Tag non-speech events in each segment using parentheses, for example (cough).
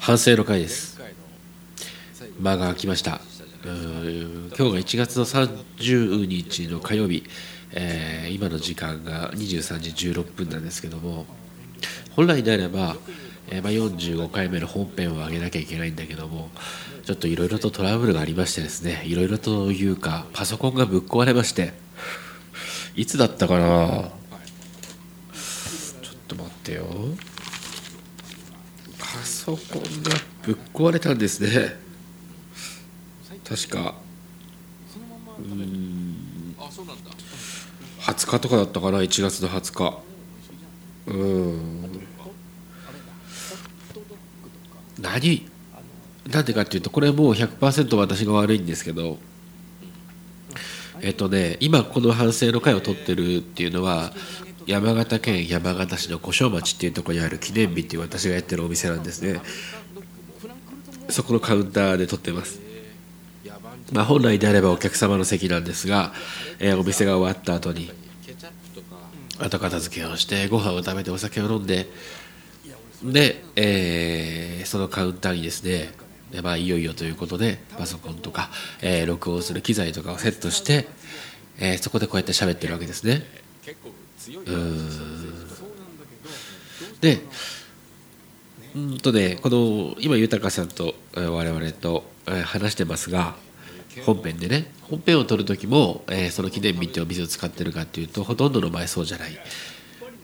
反省の回です。間が空きました。うん今日が1月の30日の火曜日、えー今の時間が23時16分なんですけども本来であれば、えーまあ、45回目の本編を上げなきゃいけないんだけどもちょっといろいろとトラブルがありましてですねいろいろというかパソコンがぶっ壊れましていつだったかな？ちょっと待ってよ。パソコンがぶっ壊れたんですね。確か。うん。20日とかだったかな？1月の20日。うん。何？なんでかっていうとこれもう100%私が悪いんですけど。えっとね今この反省の会を取ってるっていうのは山形県山形市の小正町っていうとこにある記念日っていう私がやってるお店なんですね。そこのカウンターで撮ってます。まあ本来であればお客様の席なんですが、えーお店が終わった後に後片付けをしてご飯を食べてお酒を飲んでで、えーそのカウンターにですねでまあ、いよいよということでパソコンとか、えー録音する機材とかをセットして、えそこでこうやって喋ってるわけですね。でうんとねこの今豊さんとえー我々とえー話してますが本編でね本編を撮る時も、えーその記念日ってお店を使ってるかっていうとほとんどの場合そうじゃない、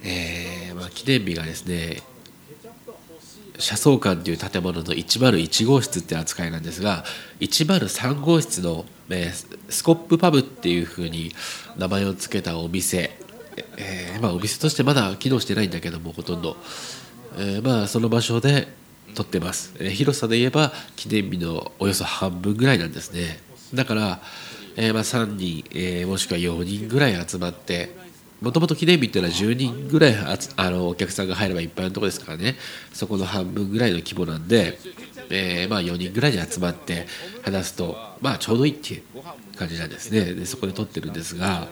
えーまあ、記念日がですね車窓館という建物の101号室って扱いなんですが103号室の、えースコップパブっていうふうに名前を付けたお店、えーまあ、お店としてまだ機能してないんだけどもほとんど、えーまあその場所で撮ってます、えー広さで言えば記念日のおよそ半分ぐらいなんですね。だから、えまあ3人、えもしくは4人ぐらい集まってもともと記念日っていうのは10人ぐらいああのお客さんが入ればいっぱいのとこですからね。そこの半分ぐらいの規模なんで、えーまあ、4人ぐらいで集まって話すとまあちょうどいいっていう感じなんですね。でそこで撮ってるんですが、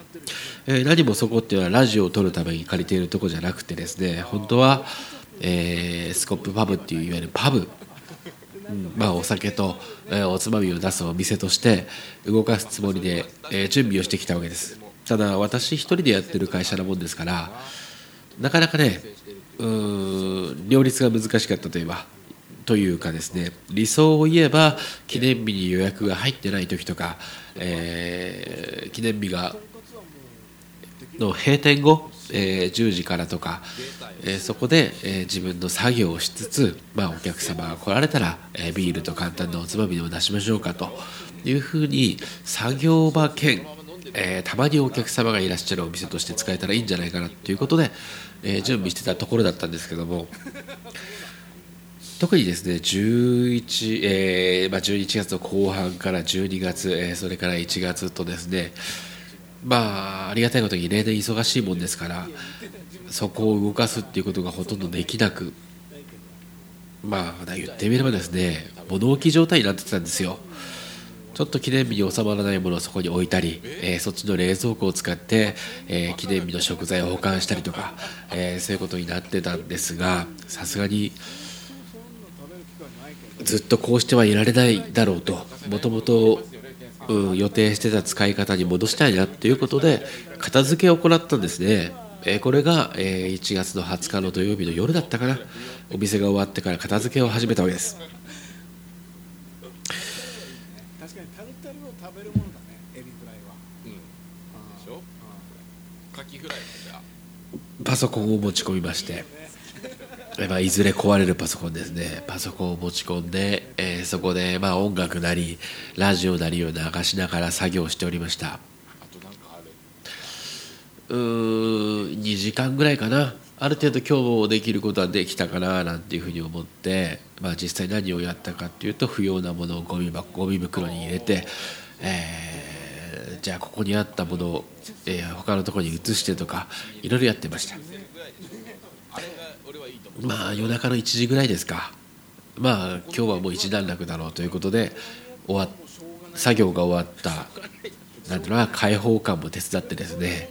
えー何もそこっていうのはラジオを撮るために借りているとこじゃなくてですね本当は、えースコップパブっていういわゆるパブうんまあ、お酒と、えーおつまみを出すお店として動かすつもりで、えー準備をしてきたわけです。ただ私一人でやってる会社なもんですからなかなかねうん両立が難しかったといえばというかですね理想を言えば記念日に予約が入ってない時とか、えー記念日がの閉店後、えー10時からとか、えーそこで、えー自分の作業をしつつ、まあ、お客様が来られたら、えービールと簡単なおつまみでも出しましょうかというふうに作業場兼、えーたまにお客様がいらっしゃるお店として使えたらいいんじゃないかなということで、えー準備してたところだったんですけども特にですね11、えーまあ、11月の後半から12月、えーそれから1月とですねまあありがたいことに例年忙しいもんですからそこを動かすっていうことがほとんどできなくまあ言ってみればですね物置状態になってたんですよ。ちょっと記念日に収まらないものをそこに置いたり、えーそっちの冷蔵庫を使って、えー記念日の食材を保管したりとか、えーそういうことになってたんですがさすがにずっとこうしてはいられないだろうともともと予定してた使い方に戻したいなっていうことで片付けを行ったんですね、えこれが、え1月の20日の土曜日の夜だったかな。お店が終わってから片付けを始めたわけです確かにタルタルを食べるものだねエビフライはでしょカキフライもじゃあパソコンを持ち込みまして、まあ、いずれ壊れるパソコンですね。パソコンを持ち込んで、えーそこで、まあ、音楽なりラジオなりを流しながら作業しておりました。うん2時間ぐらいかな。ある程度今日できることはできたかななんていうふうに思って、まあ、実際何をやったかっていうと不要なものをゴミ箱ゴミ袋に入れて、えーじゃあここにあったものを、えー他のところに移してとかいろいろやってました。まあ夜中の1時ぐらいですか。まあ今日はもう一段落だろうということで終わ作業が終わったなんていうのかな開放感も手伝ってですね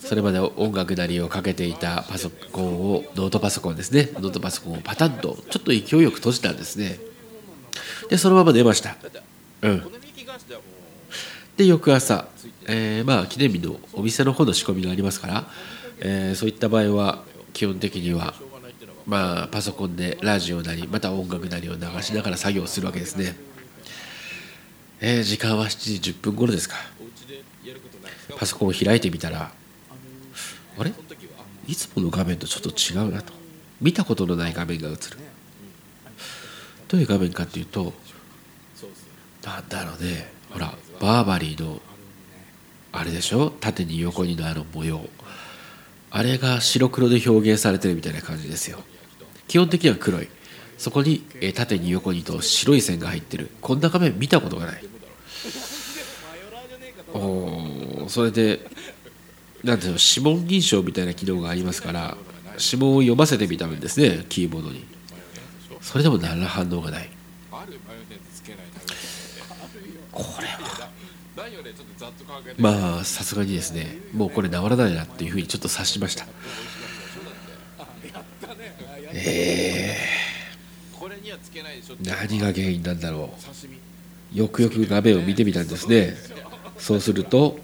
それまで音楽なりをかけていたパソコンをノートパソコンですねノートパソコンをパタンとちょっと勢いよく閉じたんですね。でそのまま寝ました。うん。で翌朝、えーまあ記念日のお店の方の仕込みがありますから、えーそういった場合は基本的にはまあパソコンでラジオなりまた音楽なりを流しながら作業するわけですね、えー時間は7時10分頃ですか。パソコンを開いてみたらあれ？いつもの画面とちょっと違うなと。見たことのない画面が映る。どういう画面かっていうとなんだろうね。ほらバーバリーのあれでしょ？縦に横にのあの模様。あれが白黒で表現されてるみたいな感じですよ。基本的には黒い。そこに縦に横にと白い線が入ってる。こんな画面見たことがない。おそれでなんていうの？指紋認証みたいな機能がありますから指紋を読ませてみたんですねキーボードに。それでも何ら反応がないあるマヨネーズつけないなこれはないよねちょっとざっと考えてまあさすがにですねもうこれ治らないなっていうふうにちょっと察しました。えー、何が原因なんだろう。よくよく画面を見てみたんですね。そうすると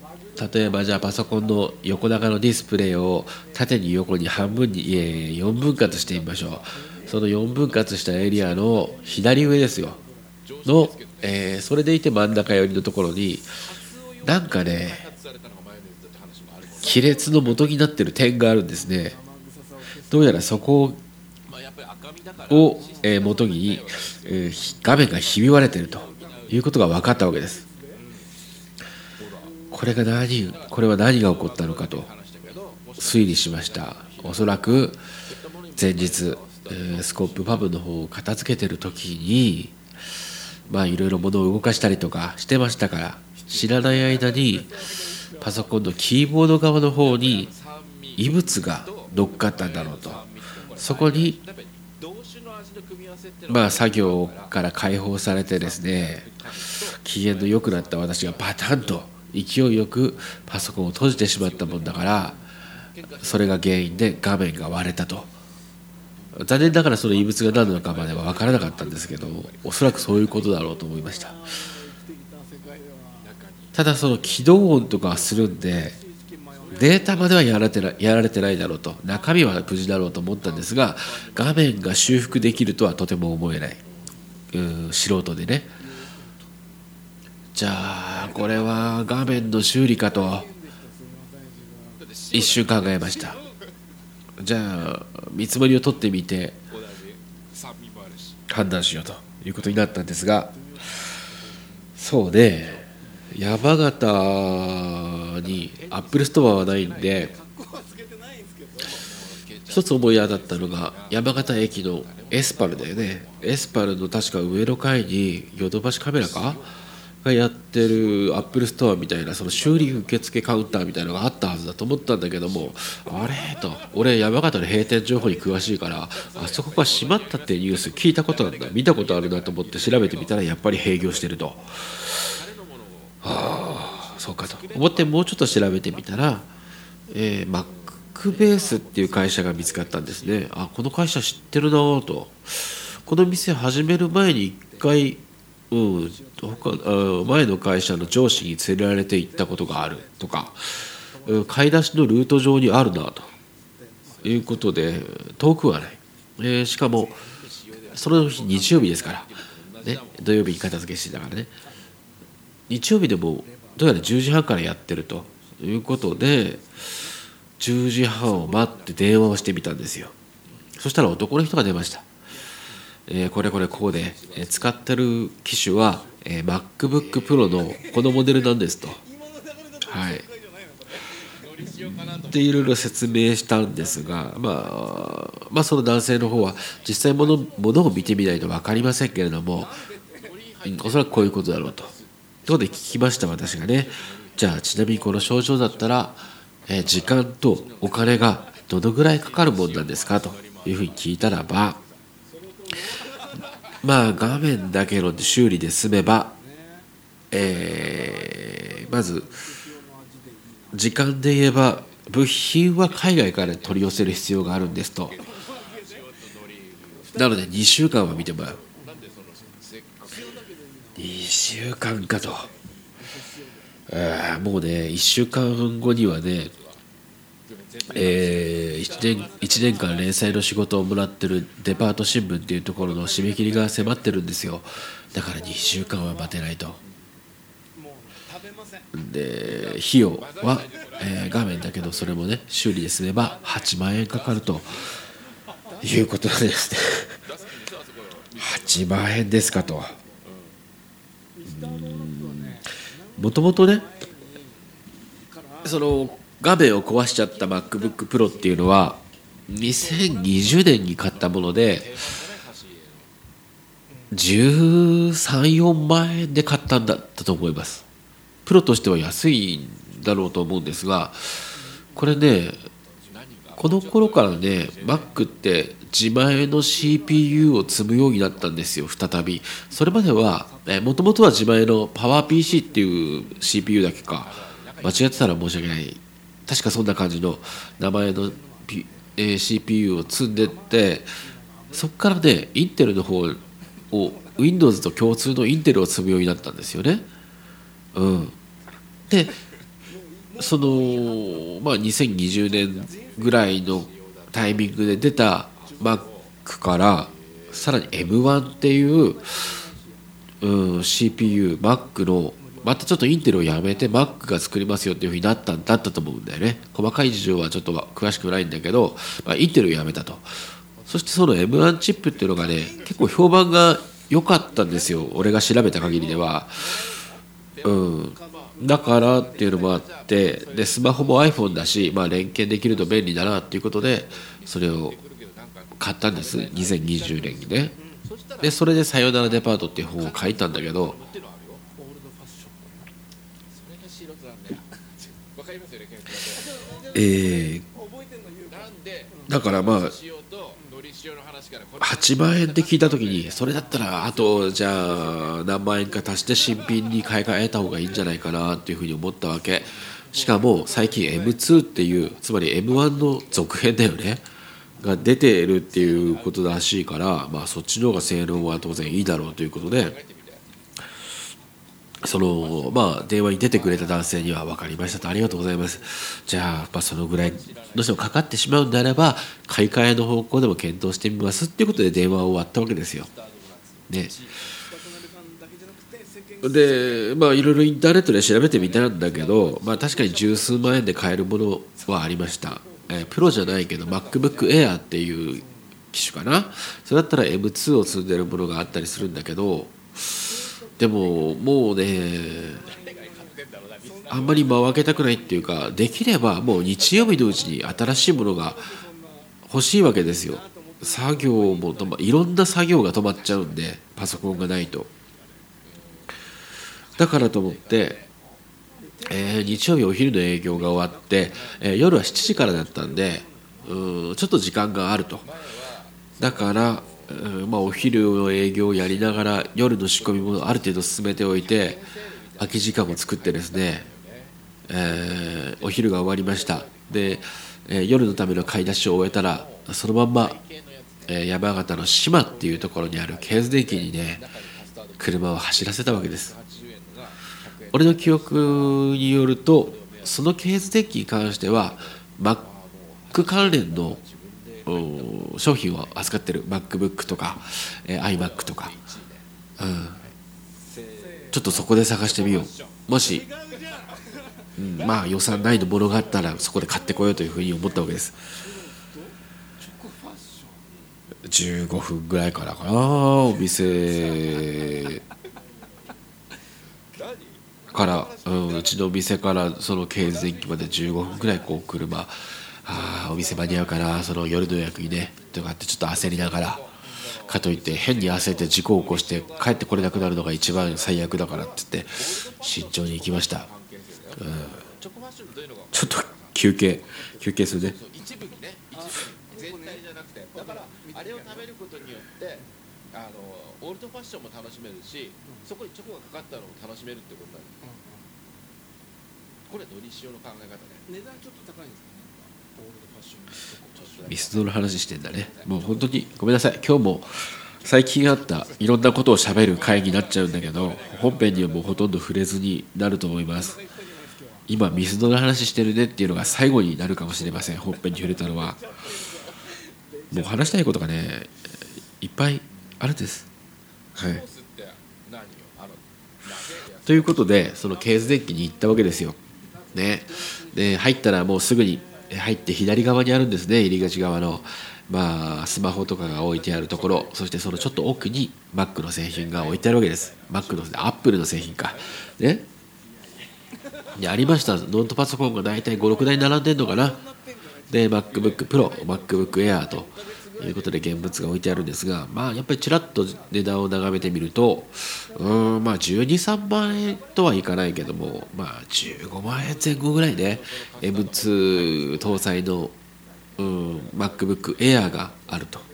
例えばじゃあパソコンの横長のディスプレイを縦に横に半分にいえ4分割してみましょう。その4分割したエリアの左上ですよ。の、えーそれでいて真ん中寄りのところになんかね亀裂の元になってる点があるんですね。どうやらそこを、えー元に、え画面がひび割れてるということが分かったわけです。これが何これは何が起こったのかと推理しました。おそらく前日、えースコップパブの方を片付けてる時にまあいろいろ物を動かしたりとかしてましたから知らない間にパソコンのキーボード側の方に異物が乗っかったんだろうと。そこにまあ作業から解放されてですね機嫌の良くなった私がパタンと勢いよくパソコンを閉じてしまったもんだからそれが原因で画面が割れたと。残念ながらその異物が何なのかまでは分からなかったんですけどおそらくそういうことだろうと思いました。ただその起動音とかするんでデータまではやられてないやられてないだろうと中身は無事だろうと思ったんですが画面が修復できるとはとても思えない。うん素人でね。じゃあこれは画面の修理かと。一瞬考えました。じゃあ見積もりを取ってみて判断しようということになったんですが。そうね。山形にアップルストアはないんで一つ思い当たったのが山形駅のエスパルだよね。エスパルの確か上の階にヨドバシカメラか？がやってるアップルストアみたいなその修理受付カウンターみたいなのがあったはずだと思ったんだけどもあれ？と。俺山形の閉店情報に詳しいからあそこが閉まったっていうニュース聞いたことあるな見たことあるなと思って調べてみたらやっぱり閉業してると。ああそうかと。思ってもうちょっと調べてみたら、えー、マックベースっていう会社が見つかったんですね。あこの会社知ってるなと。この店始める前に一回うん、他前の会社の上司に連れられて行ったことがある。とか買い出しのルート上にあるなと。いうことで遠くはない、えーしかもその日日曜日ですから、ね、土曜日に片付けしてたからね。日曜日でもどうやら10時半からやってるということで10時半を待って電話をしてみたんですよそしたら男の人が出ましたえーこれこれこうで、えー使ってる機種は、えー MacBookPro のこのモデルなんですと。はい。でいろいろ説明したんですが、まあ、まあその男性の方は実際ものものを見てみないと分かりませんけれども、おそらくこういうことだろうと。ということで聞きました私がね。じゃあちなみにこの症状だったら、えー時間とお金がどのぐらいかかるもんなんですか？というふうに聞いたらばまあ画面だけの修理で済めば、えーまず時間で言えば部品は海外から取り寄せる必要があるんですと。なので2週間は見てもらう。2週間かと。あもうね1週間後にはねえー、1, 年1年間連載の仕事をもらってるデパート新聞っていうところの締め切りが迫ってるんですよ。だから2週間は待てないと。で費用は、えー画面だけどそれもね修理で済めば8万円かかると。いうことなんですね。8万円ですかとミスタードーナツはねもともとねその画面を壊しちゃった MacBookPro っていうのは2020年に買ったもので134万円で買ったんだったと思います。プロとしては安いんだろうと思うんですがこれねこの頃からね Mac って自前の CPU を積むようになったんですよ再び。それまではもともとは自前の PowerPC っていう CPU だけか。間違ってたら申し訳ない。確かそんな感じの名前の、P えー CPU を積んでってそこからねインテルの方を Windows と共通のインテルを積むようになったんですよね。うん、でそのまあ2020年ぐらいのタイミングで出た Mac からさらに M1 っていう、うん、CPUMac のまたちょっとインテルをやめて Mac が作りますよっていうふうになったんだったと思うんだよね。細かい事情はちょっと詳しくないんだけど、まあ、インテルをやめたと。そしてその M1 チップっていうのがね結構評判が良かったんですよ。俺が調べた限りでは。うん。だからっていうのもあってでスマホも iPhone だし、まあ、連携できると便利だなっていうことでそれを買ったんです。2020年にねでそれで「さよならデパート」っていう本を書いたんだけどえーだからまあ8万円って聞いた時にそれだったらあとじゃあ何万円か足して新品に買い替えた方がいいんじゃないかなっていうふうに思ったわけ。しかも最近 M2 っていうつまり M1 の続編だよね。が出てるっていうことらしいからまあそっちの方が性能は当然いいだろうということで。そのまあ電話に出てくれた男性には分かりましたと。ありがとうございます。じゃあまあそのぐらいどうしてもかかってしまうんであれば買い替えの方向でも検討してみますっていうことで電話を終わったわけですよ。ね、でまあいろいろインターネットで調べてみたんだけど、まあ、確かに十数万円で買えるものはありました、えープロじゃないけど MacBookAir っていう機種かな。それだったら M2 を積んでるものがあったりするんだけどでももうねあんまり間を空けたくないっていうかできればもう日曜日のうちに新しいものが欲しいわけですよ。作業も止まいろんな作業が止まっちゃうんでパソコンがないと。だからと思って、えー日曜日お昼の営業が終わって、えー夜は7時からだったんでうんちょっと時間があると。だから、まあ、お昼の営業をやりながら夜の仕込みもある程度進めておいて空き時間も作ってですね、えーお昼が終わりました。で、えー夜のための買い出しを終えたらそのまんま、えー山形の島っていうところにあるケーズ電機にね車を走らせたわけです。俺の記憶によるとそのケーズ電機に関しては Mac 関連の商品を扱ってる MacBook とか、えー iMac とか、うん、ちょっとそこで探してみよう。もし、うん、まあ予算内のものがあったらそこで買ってこようというふうに思ったわけです。15分ぐらいからかなお店から、うん、うちの店からその経営電機まで15分ぐらいこう車あーお店間に合うかなその夜の予約にねとかってちょっと焦りながらかといって変に焦って事故を起こして帰ってこれなくなるのが一番最悪だからって言って慎重に行きました。うのがちょっと休憩。休憩するね一部にね一部全体じゃなくてだからあれを食べることによってあのオールドファッションも楽しめるしそこにチョコがかかったのも楽しめるってことなんですこれのり塩の考え方ね。値段ちょっと高いんですか？ねミスドの話してんだね。もう本当にごめんなさい。今日も最近あったいろんなことをしゃべる回になっちゃうんだけど本編にはもうほとんど触れずになると思います。今ミスドの話してるねっていうのが最後になるかもしれません。本編に触れたのは。もう話したいことがねいっぱいあるんです。はい。ということでそのケーズデッキに行ったわけですよ。ね。で入ったらもうすぐに入って左側にあるんですね入り口側の。まあスマホとかが置いてあるところ。そしてそのちょっと奥に Mac の製品が置いてあるわけです。Mac の Apple の製品か。ね。でありました。ノートパソコンが大体56台並んでんのかな。で MacBookProMacBook Air と。いうことで現物が置いてあるんですがまあやっぱりちらっと値段を眺めてみるとうんまあ123万円とはいかないけどもまあ15万円前後ぐらいね M2 搭載のうん MacBook Air があると。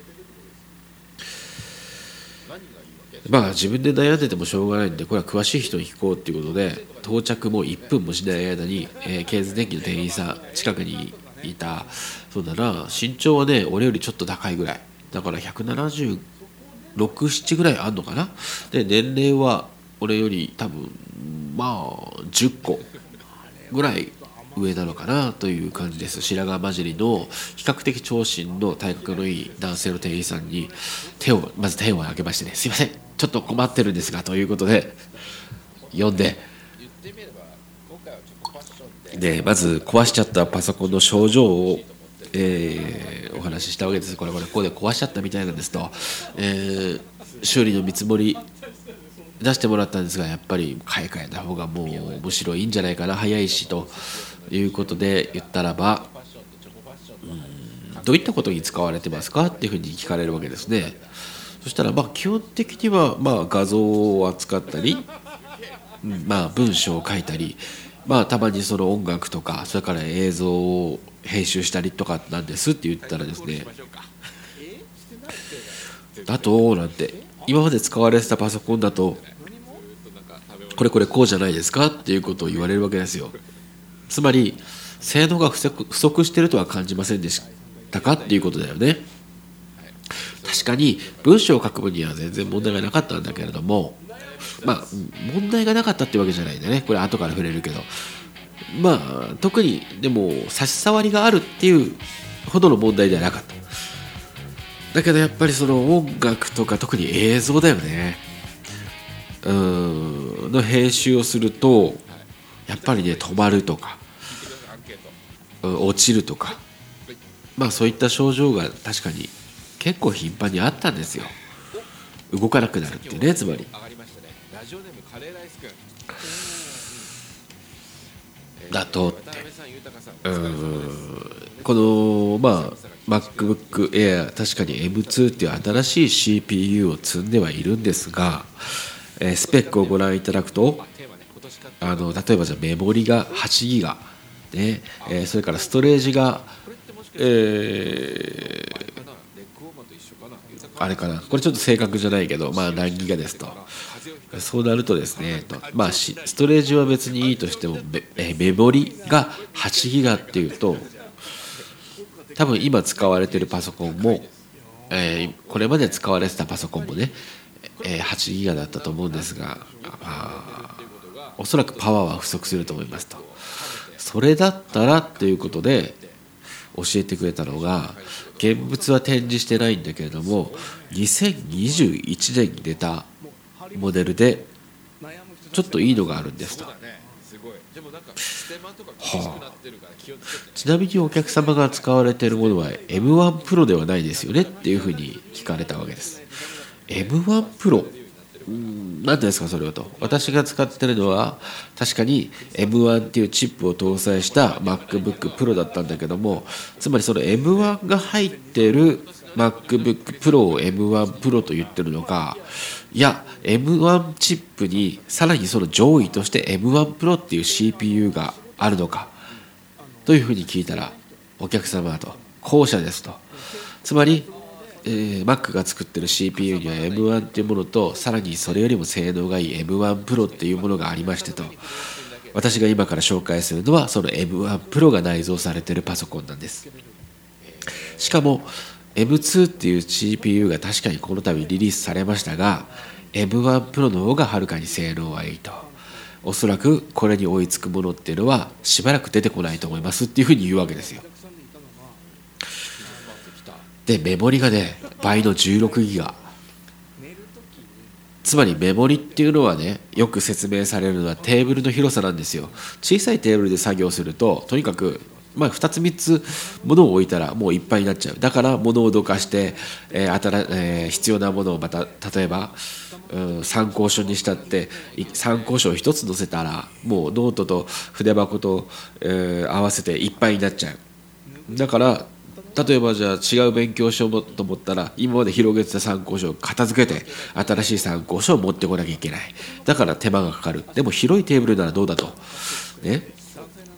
まあ自分で悩んでてもしょうがないんでこれは詳しい人に聞こうっていうことで到着も1分もしない間に、えーケーズ電機の店員さん近くにいたそうだな。身長はね俺よりちょっと高いぐらい。だから1767ぐらいあんのかな。で年齢は俺より多分まあ10個ぐらい上なのかなという感じです。白髪混じりの比較的長身の体格のいい男性の店員さんに手をまず手を挙げましてね「すいません。ちょっと困ってるんですが」ということで呼んで。でまず壊しちゃったパソコンの症状を、えーお話ししたわけです。これこれここで壊しちゃったみたいなんですと、えー修理の見積もり出してもらったんですがやっぱり買い替えた方がもうむしろいいんじゃないかな。早いしということで言ったらばファッションとチョコファッションとどういったことに使われてますかっていうふうに聞かれるわけですね。そしたらまあ基本的にはまあ画像を扱ったり、うんまあ文章を書いたりまあたまにその音楽とかそれから映像を編集したりとかなんですって言ったらですねだとなんて今まで使われてたパソコンだとこれこれこうじゃないですかっていうことを言われるわけですよ。つまり性能が不足してるとは感じませんでしたかっていうことだよね。確かに文章を書く分には全然問題がなかったんだけれどもまあ問題がなかったってわけじゃないんだね。これ後から触れるけど。まあ特にでも差し障りがあるっていうほどの問題ではなかった。だけどやっぱりその音楽とか特に映像だよね。うん。の編集をするとやっぱりね止まるとか落ちるとかまあそういった症状が確かに結構頻繁にあったんですよ。動かなくなるってねつまり。だとって。このまあ MacBook Air 確かに M2 っていう新しい CPU を積んではいるんですが、えースペックをご覧いただくとあの例えばじゃメモリが8ギガ、ねえーそれからストレージが、えあれかな。これちょっと正確じゃないけどまあ何ギガですと。そうなるとですねとまあストレージは別にいいとしてもメメモリが8ギガっていうと多分今使われてるパソコンも、えーこれまで使われてたパソコンもね、えー8ギガだったと思うんですが、まあ、おそらくパワーは不足すると思いますと。それだったらっていうことで教えてくれたのが現物は展示してないんだけれども2021年に出たモデルでちょっといいのがあるんですと。そうだねすごいでもなんかステマとか厳しくなってるから気をつけてちなみにお客様が使われているものは M1 プロではないですよねっていうふうに聞かれたわけです。M1 プロうん何ですかそれはと。私が使ってるのは確かに M1 っていうチップを搭載した MacBook Pro だったんだけどもつまりその M1 が入ってる MacBook Pro を M1 Pro と言ってるのかいや M1 チップにさらにその上位として M1 Pro っていう CPU があるのかというふうに聞いたらお客様と後者ですと。つまり、えー Mac が作ってる CPU には M1 っていうものとさらにそれよりも性能がいい M1 Pro っていうものがありましてと私が今から紹介するのはその M1 Pro が内蔵されてるパソコンなんです。しかも M2 っていう CPU が確かにこの度リリースされましたが M1 Pro の方がはるかに性能はいいと。おそらくこれに追いつくものっていうのはしばらく出てこないと思いますっていうふうに言うわけですよ。でメモリがね倍の16ギガ。つまりメモリっていうのはねよく説明されるのはテーブルの広さなんですよ。小さいテーブルで作業するととにかくまあ、2つ3つ物を置いたらもういっぱいになっちゃう。だから物をどかして、えー新えー必要なものをまた例えば、うん、参考書にしたって参考書を1つ載せたらもうノートと筆箱と、えー合わせていっぱいになっちゃう。だから例えばじゃあ違う勉強書をと思ったら今まで広げてた参考書を片付けて新しい参考書を持ってこなきゃいけない。だから手間がかかる。でも広いテーブルならどうだと。ね。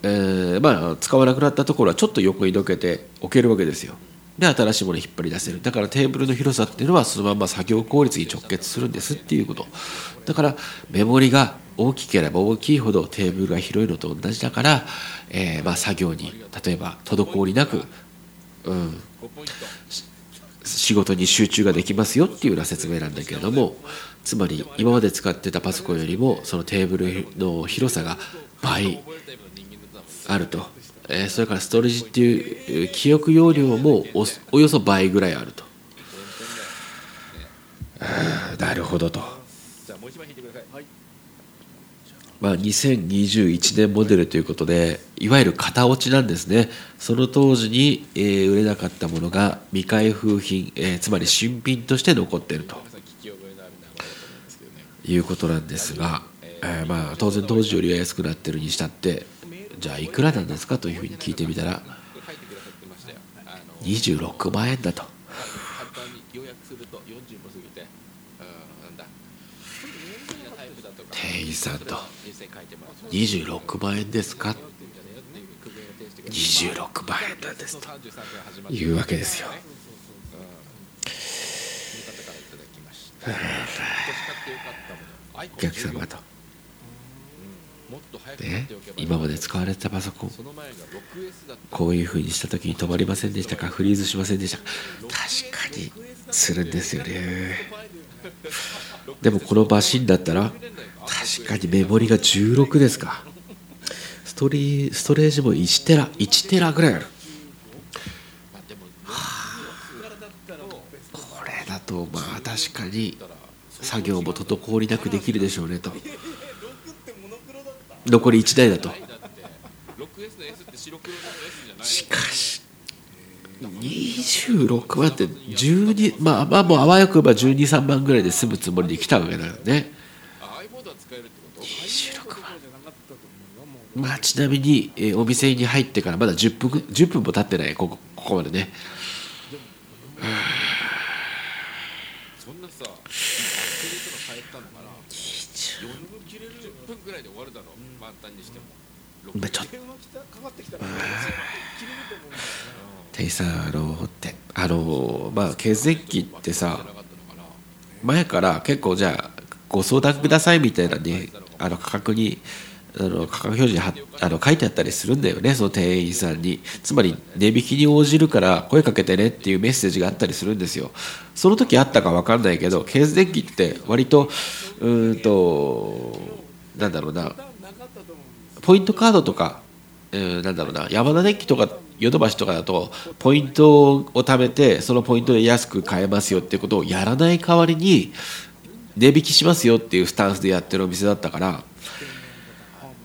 えーまあ使わなくなったところはちょっと横にどけて置けるわけですよ。で新しいもの引っ張り出せる。だからテーブルの広さっていうのはそのまま作業効率に直結するんですっていうこと。だからメモリが大きければ大きいほどテーブルが広いのと同じだから、えーまあ、作業に例えば滞りなく、うん、仕事に集中ができますよっていうような説明なんだけれどもつまり今まで使ってたパソコンよりもそのテーブルの広さが倍あると、えーそれからストレージっていう記憶容量もおおよそ倍ぐらいあると。あなるほどと、じゃあもう一枚引いてくださいまあ、2021年モデルということでいわゆる型落ちなんですね。その当時に、えー売れなかったものが未開封品、えーつまり新品として残っていると。いうことなんですが、えーまあ当然当時よりは安くなってるにしたってじゃあいくらなんですかというふうに聞いてみたら26万円だと簡単に要約すると40も過ぎてうんなんだ好きなタイプだとか店員さんと。実際書いてもらう26万円ですか？ってんじゃねえよっていう苦言を呈してくれ26万円なん。ですと33から始まっていうわけですよお客様と、ね、今まで使われてたパソコンこういうふうにした時に止まりませんでしたかフリーズしませんでしたか確かにするんですよね。でもこのマシンだったら確かにメモリが16ですか。ストリストレージも1テラ1テラぐらいある。まあこれだとまあ確かに作業も滞りなくできるでしょうねと。残り1台だと。しかし26万って12まあまあもうあわよくば123万ぐらいで済むつもりで来たわけだよね。26万。まあちなみに、お店に入ってからまだ10分10分も経ってないここここまでねそんなさスケレとか変えたのかな40分ぐらいで終わるだろう満タンにしてもまあちょっと電話来たかかってきたら切れると思うんだ店員さんあのって。あのまあ血液ってさ前から結構じゃあご相談くださいみたいなねあの価格にあの価格表示あの書いてあったりするんだよねその店員さんに。つまり値引きに応じるから声かけてねっていうメッセージがあったりするんですよ。その時あったか分かんないけどケース電気って割とうんとなんだろうな。ポイントカードとか、えーなんだろうな山田電機とかヨドバシとかだとポイントを貯めてそのポイントで安く買えますよってことをやらない代わりに値引きしますよっていうスタンスでやってるお店だったから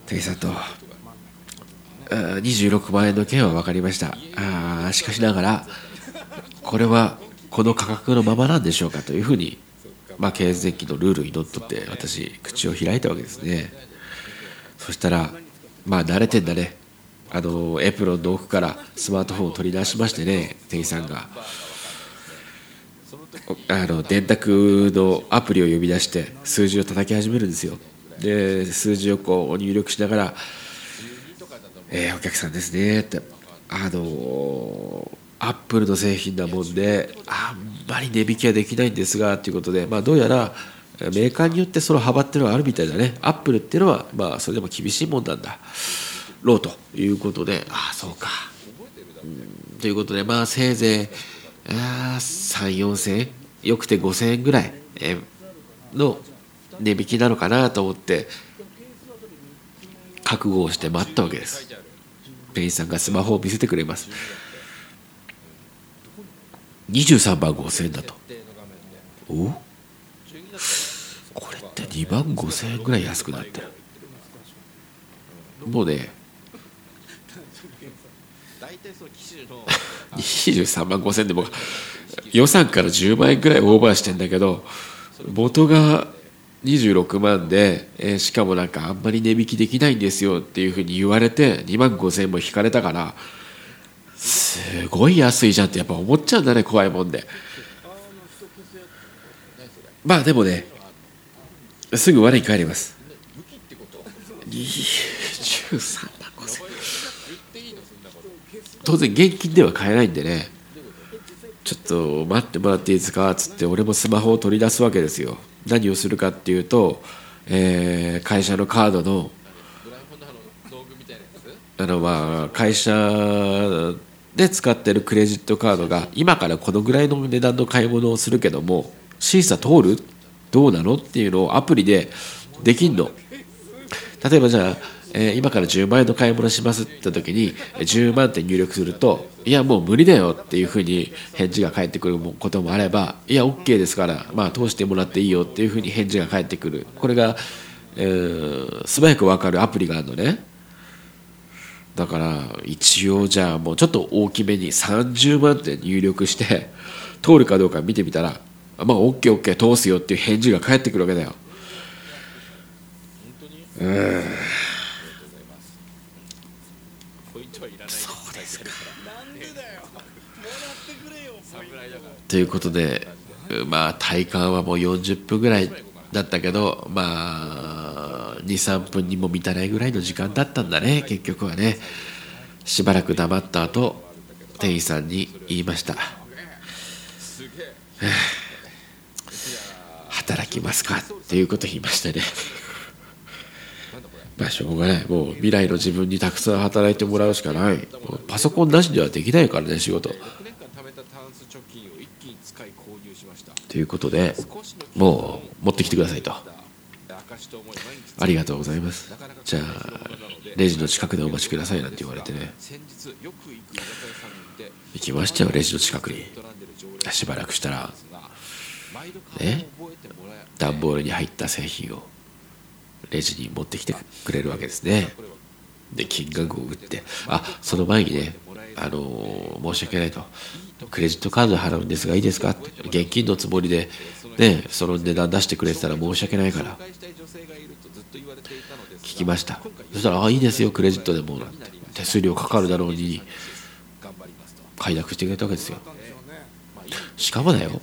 店員さんと26万円の件は分かりました。あしかしながらこれはこの価格のままなんでしょうかというふうにまあ経営電機のルールにのっとって私口を開いたわけですね。そしたらまあ慣れてんだね。あのエプロンの奥からスマートフォンを取り出しましてね店員さんが。あの電卓のアプリを呼び出して数字を叩き始めるんですよ。で数字をこう入力しながら「えーお客さんですね」って。あのアップルの製品なもんであんまり値引きはできないんですがということで、まあ、どうやらメーカーによってその幅っていうのはあるみたいだね。アップルっていうのはまあそれでも厳しいもんなんだ。ろうということで。ああそうか、ということでまあせいぜい34000円。よくて5000円ぐらい。の値引きなのかなと思って覚悟をして待ったわけです。店員さんがスマホを見せてくれます。23万5000円だと。お？って2万5000円ぐらい安くなってる。もうね23万5000円でも予算から10万円ぐらいオーバーしてんだけど元が26万で、え、しかもなんかあんまり値引きできないんですよっていうふうに言われて2万5000円も引かれたからすごい安いじゃんってやっぱ思っちゃうんだね怖いもんで。まあでもねすぐ我に帰ります。23万5000当然現金では買えないんでね。ちょっと待ってもらっていいですか?っつって俺もスマホを取り出すわけですよ。何をするかっていうと、えー、会社のカードのあのまあ会社で使ってるクレジットカードが今からこのぐらいの値段の買い物をするけども審査通る？どうなの？っていうのをアプリでできんの。例えばじゃあえー、今から10万円の買い物しますって時に10万って入力するといやもう無理だよっていうふうに返事が返ってくることもあればいや OK ですからまあ通してもらっていいよっていうふうに返事が返ってくる。これが、えー、素早く分かるアプリがあるのね。だから一応じゃあもうちょっと大きめに30万って入力して通るかどうか見てみたらまあ OKOK 通すよっていう返事が返ってくるわけだよ。うん。ということでまあ体感はもう40分ぐらいだったけどまあ23分にも満たないぐらいの時間だったんだね結局はね。しばらく黙った後店員さんに言いました働きますか？っていうことを言いましたね。(laughs) まあしょうがない。もう未来の自分にたくさん働いてもらうしかない。パソコンなしではできないからね仕事。ということでもう持ってきてくださいと。ありがとうございます。じゃあレジの近くでお待ちくださいなんて言われてね。行きましたよレジの近くに。しばらくしたら。ね段ボールに入った製品を。レジに持ってきてくれるわけですね。で金額を打って。あその前にねあの申し訳ないと。クレジットカード払うんですがいいですかって。現金のつもりで、ね、その値段出してくれてたら申し訳ないから。聞きました。そしたら「あいいですよクレジットでも」なんて手数料かかるだろうに快諾してくれたわけですよ。しかもだよ。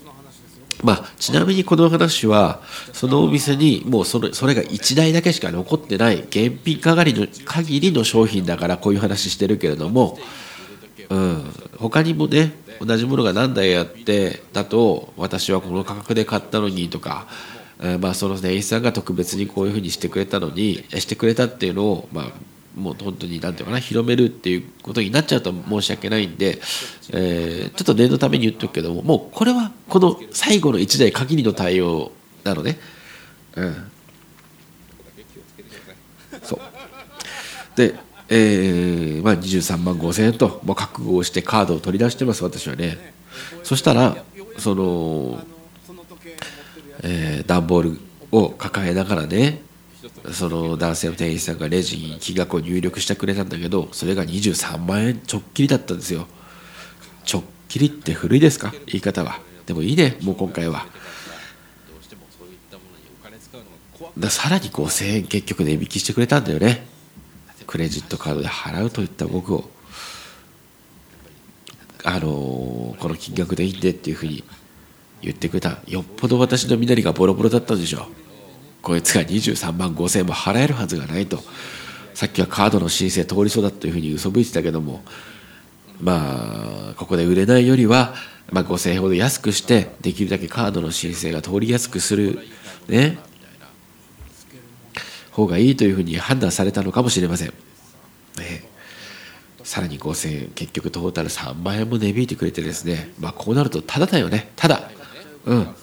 まあ、ちなみにこの話はそのお店にもうそれそれが1台だけしか残ってない現品限りの限りの商品だからこういう話してるけれどもうん、他にもね同じものが何台あってだと私はこの価格で買ったのにとか、えー、まあその店員さんが特別にこういうふうにしてくれたのにしてくれたっていうのをまあもう本当に何て言うかな広めるっていうことになっちゃうと申し訳ないんで、えー、ちょっと念のために言っとくけどももうこれはこの最後の1台限りの対応なのね。うん、そうでえーまあ、23万5千円と、まあ、覚悟をしてカードを取り出してます私はね。そしたらその、えー、段ボールを抱えながらねその男性の店員さんがレジに金額を入力してくれたんだけどそれが23万円ちょっきりだったんですよ。ちょっきりって古いですか？言い方は。でもいいねもう今回は。ださらに5000円結局値引きしてくれたんだよね。クレジットカードで払うといった僕をあのこの金額でいいんでっていうふうに言ってくれたよっぽど私の身なりがボロボロだったんでしょう。こいつが23万5000円も払えるはずがないと。さっきはカードの申請通りそうだというふうに嘘吹いてたけどもまあここで売れないよりは、まあ、5000円ほど安くしてできるだけカードの申請が通りやすくするね。方がいいというふうに判断されたのかもしれません、ね、さらに5000円結局トータル3万円も値引いてくれてですね。まあこうなるとただだよね。ただ。うん。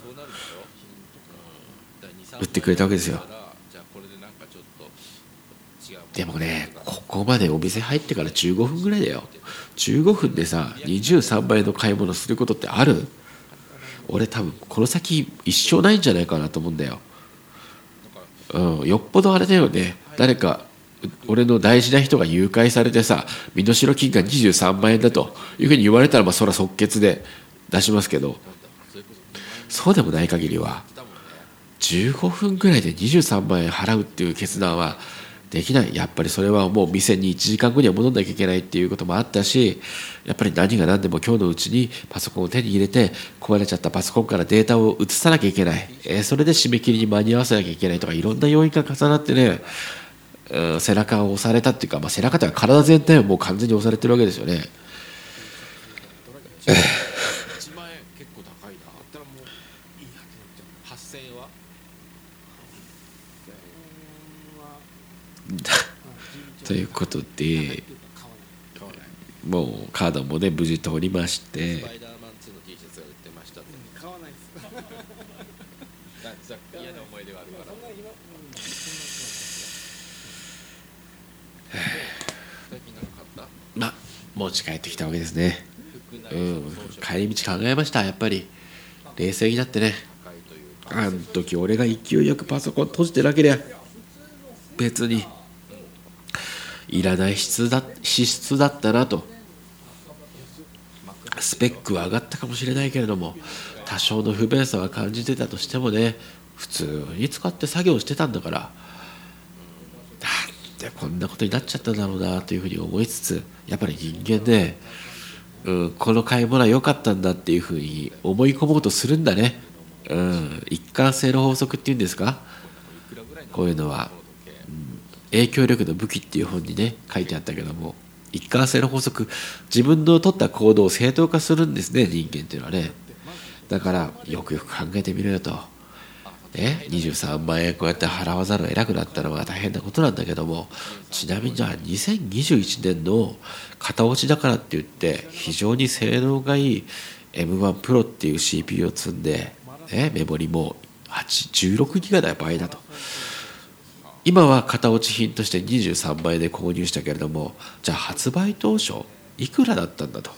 売ってくれたわけですよ。でもねここまでお店入ってから15分ぐらいだよ。15分でさ23倍の買い物することってある？俺多分この先一生ないんじゃないかなと思うんだよ、うん、よっぽどあれだよね。誰か俺の大事な人が誘拐されてさ身代金が23万円だというふうに言われたらまあそれは即決で出しますけど。そうでもない限りは15分ぐらいで23万円払うっていう決断はできない。やっぱりそれはもう店に1時間後には戻んなきゃいけないっていうこともあったしやっぱり何が何でも今日のうちにパソコンを手に入れて壊れちゃったパソコンからデータを移さなきゃいけない、えー、それで締め切りに間に合わせなきゃいけないとかいろんな要因が重なってね、うん、背中を押されたっていうか、まあ、背中というか体全体をもう完全に押されてるわけですよね。ということでもうカードもね無事通りまして。(laughs) まあ持ち帰ってきたわけですね。うん帰り道考えましたやっぱり。冷静になってね。あの時俺が勢いよくパソコン閉じてなけりゃ別にいらない質だ資質だったなと。スペックは上がったかもしれないけれども多少の不便さは感じてたとしてもね普通に使って作業してたんだからなんでこんなことになっちゃったんだろうなというふうに思いつつやっぱり人間で、うん、この買い物は良かったんだっていうふうに思い込もうとするんだね、うん、一貫性の法則っていうんですか？こういうのは。影響力の武器っていう本にね書いてあったけども一貫性の法則自分の取った行動を正当化するんですね人間っていうのはねだからよくよく考えてみろよと、ね、23万円こうやって払わざるを得なくなったのは大変なことなんだけどもちなみにじゃあ2021年の型落ちだからって言って非常に性能がいい M1 プロっていう CPU を積んで、ね、メモリも16ギガだ場合だと。今は型落ち品として23倍で購入したけれどもじゃあ発売当初いくらだったんだと。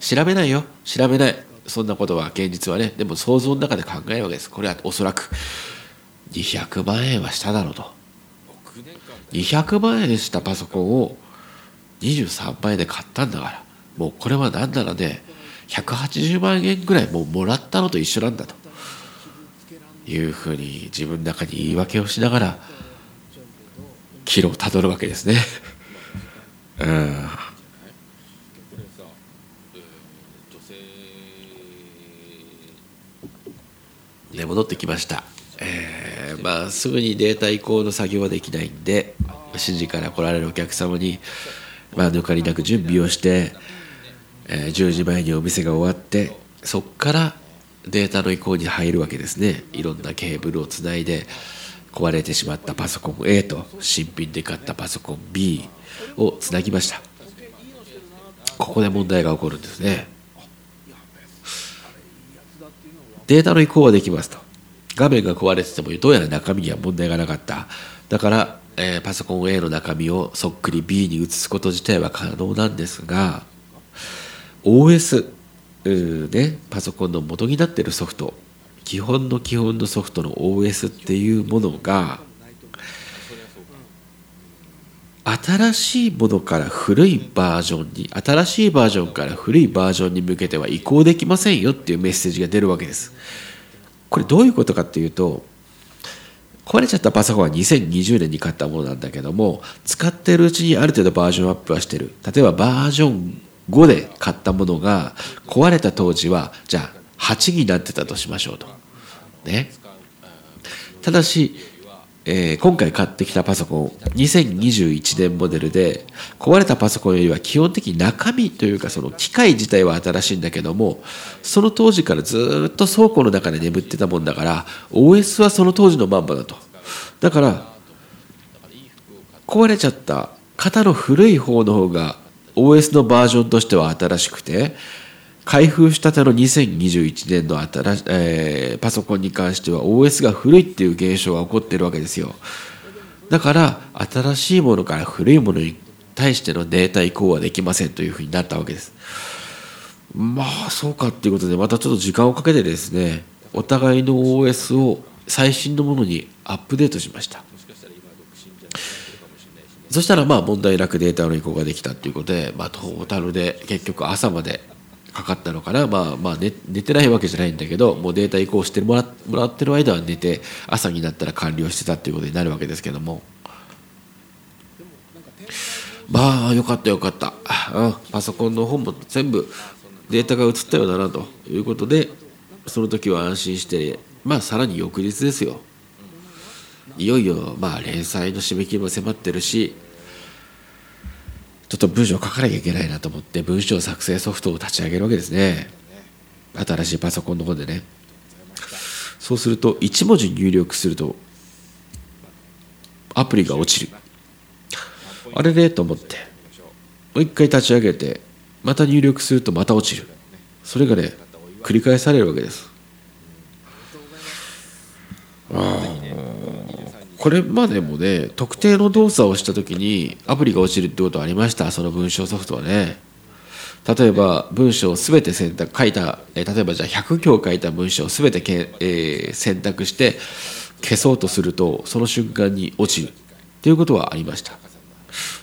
調べないよ。調べない。そんなことは現実はね。でも想像の中で考えるわけです。これはおそらく。200万円はしただろうと200万円したパソコンを。23万円で買ったんだから。もうこれは何ならね180万円ぐらいもうもらったのと一緒なんだと。いうふうに自分の中に言い訳をしながら岐路をたどるわけですね。うん。で戻ってきました、えー、まあすぐにデータ移行の作業はできないんで指示から来られるお客様に、まあ、抜かりなく準備をして、えー、10時前にお店が終わってそこからデータの移行に入るわけですね。いろんなケーブルをつないで壊れてしまったパソコン A と新品で買ったパソコン B をつなぎました。ここで問題が起こるんですね。データの移行はできますと。画面が壊れててもどうやら中身には問題がなかった。だから、えー、パソコン A の中身をそっくり B に移すこと自体は可能なんですが OS ねパソコンの元になっているソフト。基本の基本のソフトの OS っていうものが新しいものから古いバージョンに新しいバージョンから古いバージョンに向けては移行できませんよっていうメッセージが出るわけですこれどういうことかっていうと壊れちゃったパソコンは2020年に買ったものなんだけども使ってるうちにある程度バージョンアップはしてる例えばバージョン5で買ったものが壊れた当時はじゃあ8になってたとしましょうと。ね、ただしえー今回買ってきたパソコン2021年モデルで壊れたパソコンよりは基本的に中身というかその機械自体は新しいんだけどもその当時からずっと倉庫の中で眠ってたもんだから OS はその当時のまんまだと。だから壊れちゃった型の古い方の方が OS のバージョンとしては新しくて開封したての2021年の新し、えーパソコンに関しては OS が古いっていう現象が起こってるわけですよ。だから新しいものから古いものに対してのデータ移行はできませんというふうになったわけです。まあそうかっていうことでまたちょっと時間をかけてですねお互いの OS を最新のものにアップデートしました。そしたらまあ問題なくデータの移行ができたっていうことで、まあ、トータルで結局朝までかかったのかな、まあ、まあ寝寝てないわけじゃないんだけどもうデータ移行してもらもらってる間は寝て朝になったら完了してたっていうことになるわけですけども。まあよかったよかった、うん、パソコンの方も全部データが移ったようだなということでその時は安心してまあさらに翌日ですよ。いよいよまあ連載の締め切りも迫ってるしちょっと文章を書かなきゃいけないなと思って文章作成ソフトを立ち上げるわけですね。新しいパソコンの方でね。そうすると1文字入力するとアプリが落ちる。あれでと思ってもう一回立ち上げてまた入力するとまた落ちる。それがね繰り返されるわけです。ああこれまでもね特定の動作をした時にアプリが落ちるってことはありました？その文章ソフトはね。例えば文章を全て選択書いたえ例えばじゃあ100行書いた文章を全てけ、えー選択して消そうとするとその瞬間に落ちるっていうことはありました。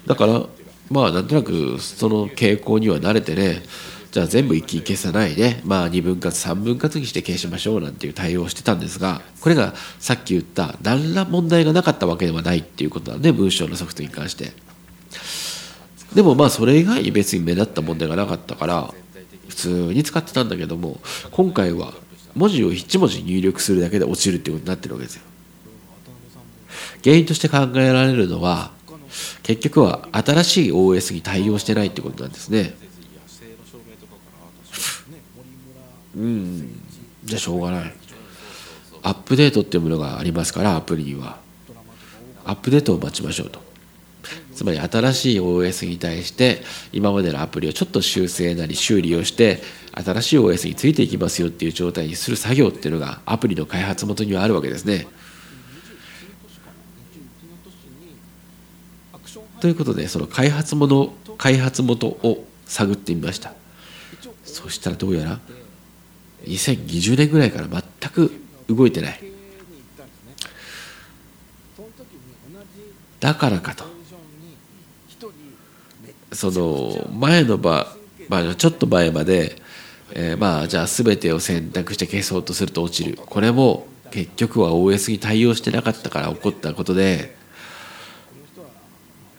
だからまあなんとなくその傾向には慣れてねじゃあ全部一気に消さないでまあ2分割3分割にして消しましょうなんていう対応をしてたんですがこれがさっき言った何ら問題がなかったわけではないっていうことなんで文章のソフトに関して。でもまあそれ以外に別に目立った問題がなかったから普通に使ってたんだけども今回は文字を1文字入力するだけで落ちるっていうことになってるわけですよ。原因として考えられるのは結局は新しい OS に対応してないってことなんですね。うん。じゃあしょうがない。アップデートっていうものがありますからアプリには。アップデートを待ちましょうと。つまり新しい OS に対して今までのアプリをちょっと修正なり修理をして新しい OS についていきますよっていう状態にする作業っていうのがアプリの開発元にはあるわけですね。ということでその開発元開発元を探ってみました。そしたらどうやら2020年ぐらいから全く動いてない。だからかと。その前の場、まあ、ちょっと前まで、えーまあじゃあ全てを選択して消そうとすると落ちる。これも結局は OS に対応してなかったから起こったことで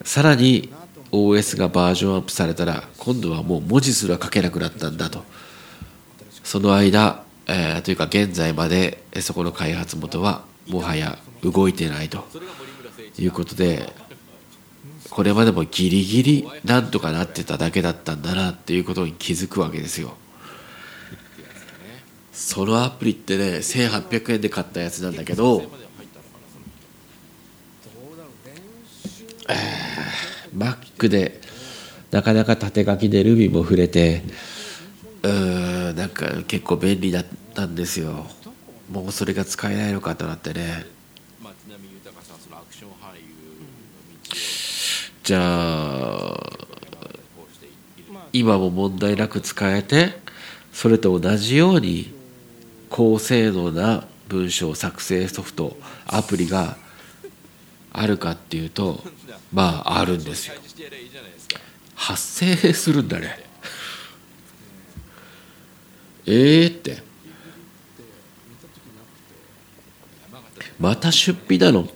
さらに OS がバージョンアップされたら今度はもう文字すら書けなくなったんだと。その間、えーというか現在までそこの開発元はもはや動いてないということでこれまでもギリギリなんとかなってただけだったんだなっていうことに気づくわけですよ。そのアプリってね1800円で買ったやつなんだけど Mac でなかなか縦書きで Ruby も触れてうーなんか結構便利だったんですよ。もうそれが使えないのかとなってね。じゃあ今も問題なく使えてそれと同じように高性能な文章作成ソフトアプリがあるかっていうとまああるんですよ。発生するんだね。ええって。また出費だの？っ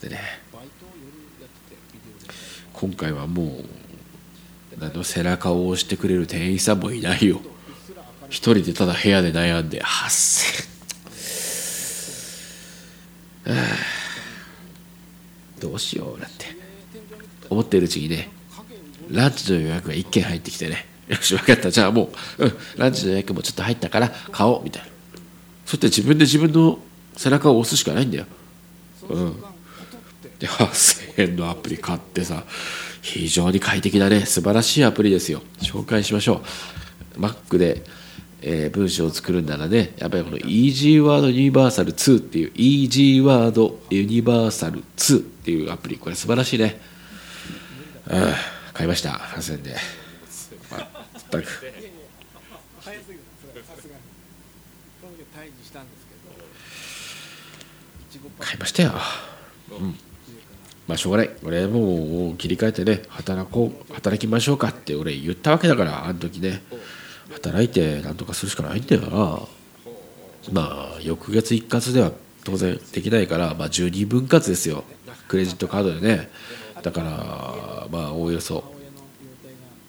てね。今回はもうあの背中を押してくれる店員さんもいないよ。一人でただ部屋で悩んで8000どうしようだって。思ってるうちにねランチの予約が1件入ってきてね。よし分かった。じゃあもう、うん、ランチの予約もちょっと入ったから買おうみたいな。そして自分で自分の背中を押すしかないんだよ。うん。で8000円のアプリ買ってさ非常に快適だね。素晴らしいアプリですよ。紹介しましょう。Mac で、えー文章を作るならねやっぱりこの Easy Word Universal 2っていう Easy Word Universal 2っていうアプリ。これ素晴らしいね。うん買いました。8000円で。全く早すぎるさすがにその時退治したんですけど買いましたよ。うん。まあしょうがない。俺もう切り替えてね働こう。働きましょうかって俺言ったわけだからあの時ね。働いてなんとかするしかないんだよ。なまあ翌月一括では当然できないから、まあ、12分割ですよ。クレジットカードでね。だからまあおおよそ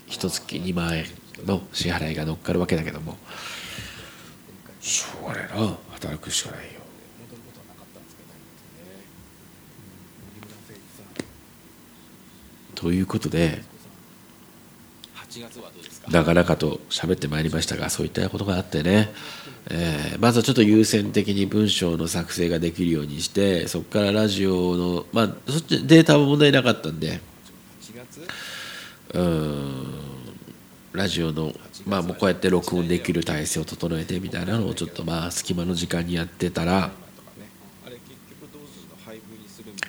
一月2万円の支払いが乗っかるわけだけどもしょうがないな働くしかないよ。ということで8月はどうですか？長々と喋ってまいりましたがそういったことがあってね、えーまずはちょっと優先的に文章の作成ができるようにしてそこからラジオのまあそっちデータは問題なかったんで。うん。ラジオのまあもうこうやって録音できる体制を整えてみたいなのをちょっとまあ隙間の時間にやってたら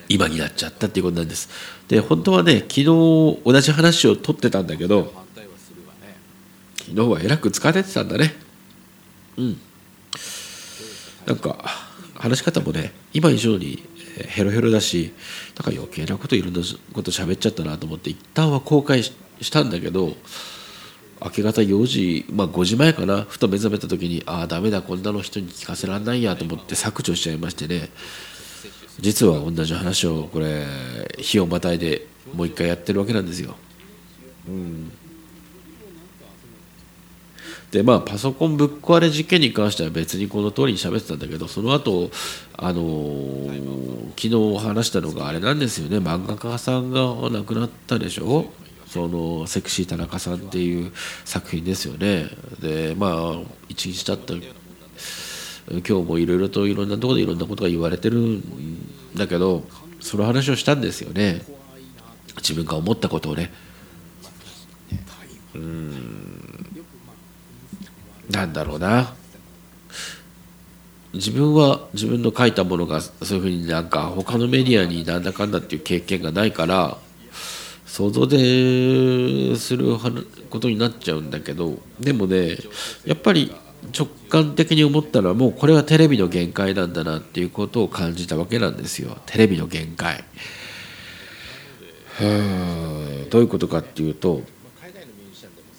今になっちゃったっていうことなんです。で本当はね昨日同じ話を取ってたんだけど昨日はえらく疲れてたんだね。うん。なんか話し方もね今以上にヘロヘロだしなんか余計なこといろんなこと喋っちゃったなと思って一旦は公開ししたんだけど明け方4時、まあ、5時前かなふと目覚めた時にああダメだこんなの人に聞かせらんないやと思って削除しちゃいましてね。実は同じ話をこれ日をまたいでもう一回やってるわけなんですよ。うん。でまあパソコンぶっ壊れ事件に関しては別にこの通りに喋ってたんだけどその後あのー昨日話したのがあれなんですよね。漫画家さんが亡くなったでしょ？そのセクシー田中さんっていう作品ですよね。でまあ一日経った今日もいろいろといろんなところでいろんなことが言われてるんだけどその話をしたんですよね。自分が思ったことをね。うん。なんだろうな自分は自分の書いたものがそういうふうになんか他のメディアになんだかんだっていう経験がないから想像ですることになっちゃうんだけどでもねやっぱり直感的に思ったのはもうこれはテレビの限界なんだなっていうことを感じたわけなんですよテレビの限界。はあどういうことかっていうと